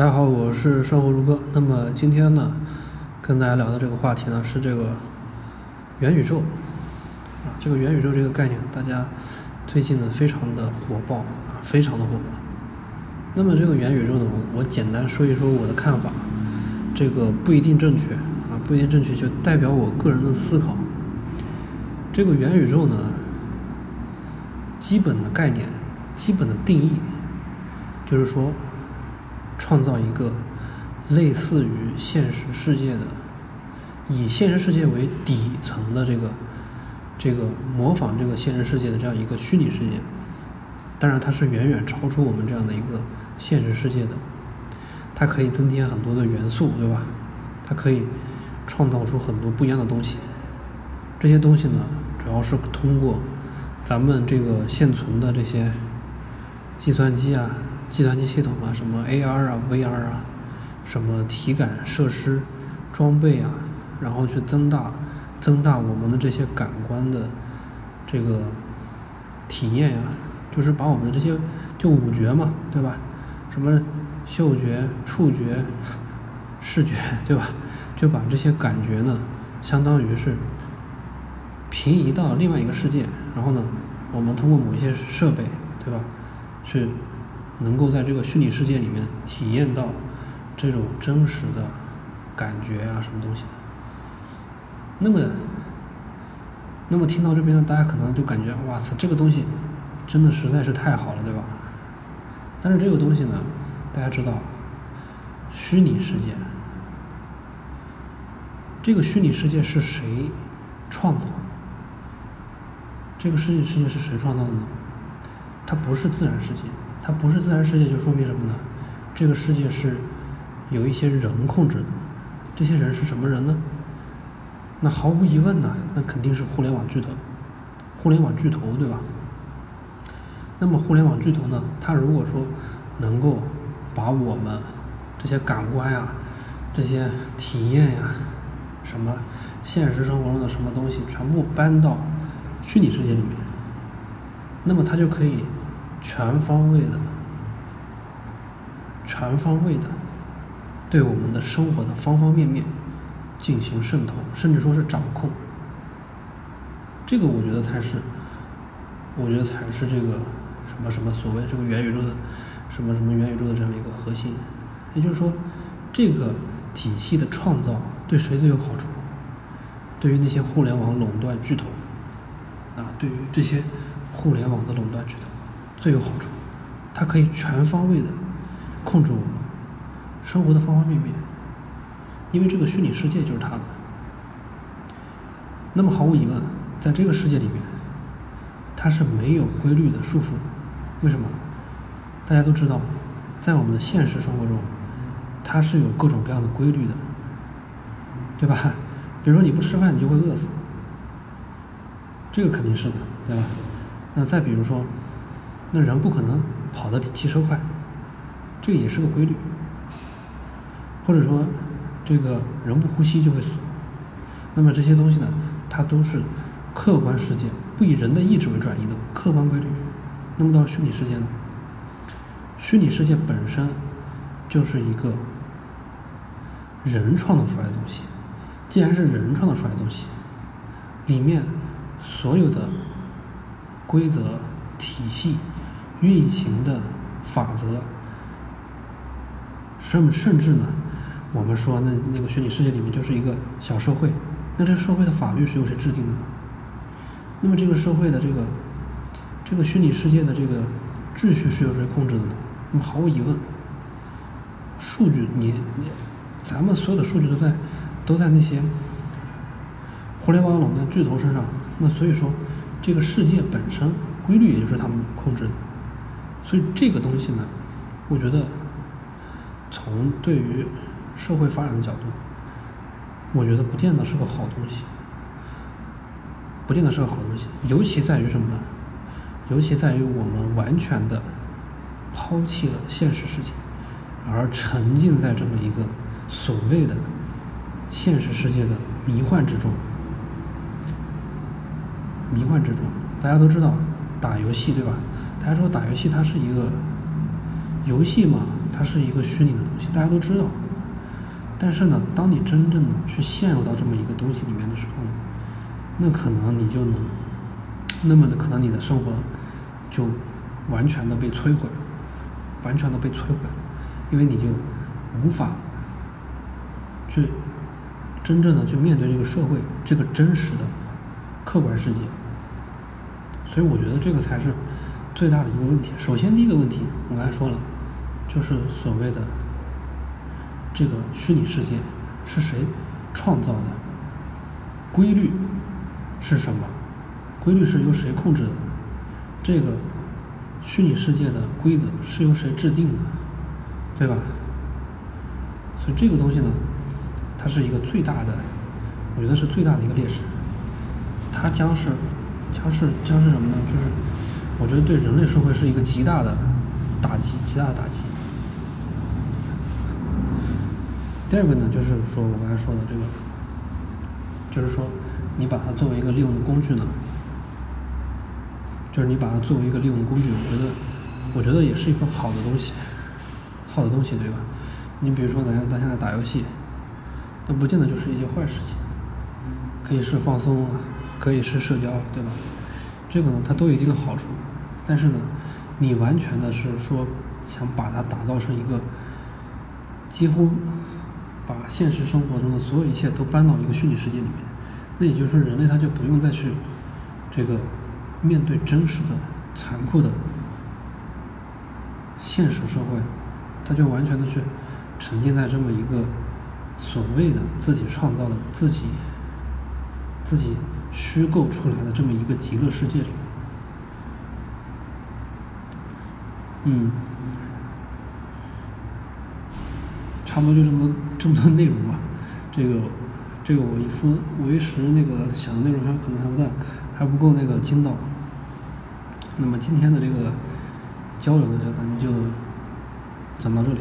大家好，我是生活如歌。那么今天呢，跟大家聊的这个话题呢是这个元宇宙啊，这个元宇宙这个概念，大家最近呢非常的火爆啊，非常的火爆。那么这个元宇宙呢，我我简单说一说我的看法，这个不一定正确啊，不一定正确，就代表我个人的思考。这个元宇宙呢，基本的概念，基本的定义，就是说。创造一个类似于现实世界的，以现实世界为底层的这个这个模仿这个现实世界的这样一个虚拟世界，当然它是远远超出我们这样的一个现实世界的，它可以增添很多的元素，对吧？它可以创造出很多不一样的东西，这些东西呢，主要是通过咱们这个现存的这些计算机啊。计算机系统啊，什么 AR 啊、VR 啊，什么体感设施、装备啊，然后去增大、增大我们的这些感官的这个体验呀，就是把我们的这些就五觉嘛，对吧？什么嗅觉、触觉、视觉，对吧？就把这些感觉呢，相当于是平移到另外一个世界，然后呢，我们通过某一些设备，对吧？去能够在这个虚拟世界里面体验到这种真实的感觉啊，什么东西的？那么，那么听到这边呢，大家可能就感觉，哇塞，这个东西真的实在是太好了，对吧？但是这个东西呢，大家知道，虚拟世界，这个虚拟世界是谁创造？这个虚拟世界是谁创造的呢？它不是自然世界。它不是自然世界，就说明什么呢？这个世界是有一些人控制的，这些人是什么人呢？那毫无疑问呢，那肯定是互联网巨头，互联网巨头，对吧？那么互联网巨头呢，它如果说能够把我们这些感官呀、这些体验呀、什么现实生活中的什么东西全部搬到虚拟世界里面，那么它就可以。全方位的、全方位的对我们的生活的方方面面进行渗透，甚至说是掌控。这个我觉得才是，我觉得才是这个什么什么所谓这个元宇宙的什么什么元宇宙的这样一个核心。也就是说，这个体系的创造对谁最有好处？对于那些互联网垄断巨头啊，对于这些互联网的垄断巨头。最有好处，它可以全方位的控制我们生活的方方面面，因为这个虚拟世界就是它的。那么毫无疑问，在这个世界里面，它是没有规律的束缚的。为什么？大家都知道，在我们的现实生活中，它是有各种各样的规律的，对吧？比如说你不吃饭，你就会饿死，这个肯定是的，对吧？那再比如说。那人不可能跑得比汽车快，这也是个规律。或者说，这个人不呼吸就会死。那么这些东西呢，它都是客观世界，不以人的意志为转移的客观规律。那么到虚拟世界呢？虚拟世界本身就是一个人创造出来的东西。既然是人创造出来的东西，里面所有的规则体系。运行的法则，甚甚至呢，我们说那那个虚拟世界里面就是一个小社会，那这个社会的法律是由谁制定的？那么这个社会的这个这个虚拟世界的这个秩序是由谁控制的呢？那么毫无疑问，数据你你咱们所有的数据都在都在那些互联网垄断巨头身上，那所以说这个世界本身规律也就是他们控制的。所以这个东西呢，我觉得从对于社会发展的角度，我觉得不见得是个好东西，不见得是个好东西。尤其在于什么呢？尤其在于我们完全的抛弃了现实世界，而沉浸在这么一个所谓的现实世界的迷幻之中，迷幻之中。大家都知道打游戏对吧？大家说打游戏它是一个游戏嘛，它是一个虚拟的东西，大家都知道。但是呢，当你真正的去陷入到这么一个东西里面的时候呢，那可能你就能，那么的可能你的生活就完全的被摧毁了，完全的被摧毁了，因为你就无法去真正的去面对这个社会，这个真实的客观世界。所以我觉得这个才是最大的一个问题。首先，第一个问题我刚才说了，就是所谓的这个虚拟世界是谁创造的？规律是什么？规律是由谁控制的？这个虚拟世界的规则是由谁制定的？对吧？所以这个东西呢，它是一个最大的，我觉得是最大的一个劣势，它将是。将是将是什么呢？就是我觉得对人类社会是一个极大的打击，极大的打击。第二个呢，就是说我刚才说的这个，就是说你把它作为一个利用的工具呢，就是你把它作为一个利用工具，我觉得我觉得也是一个好的东西，好的东西，对吧？你比如说咱咱现在打游戏，那不见得就是一件坏事情，可以是放松啊。可以是社交，对吧？这个呢，它都有一定的好处。但是呢，你完全的是说想把它打造成一个几乎把现实生活中的所有一切都搬到一个虚拟世界里面，那也就是说，人类他就不用再去这个面对真实的、残酷的现实社会，他就完全的去沉浸在这么一个所谓的自己创造的自己自己。虚构出来的这么一个极乐世界里，嗯，差不多就这么多这么多内容吧。这个这个我一思我一时那个想的内容还可能还不在，还不够那个精到。那么今天的这个交流呢，就咱们就讲到这里。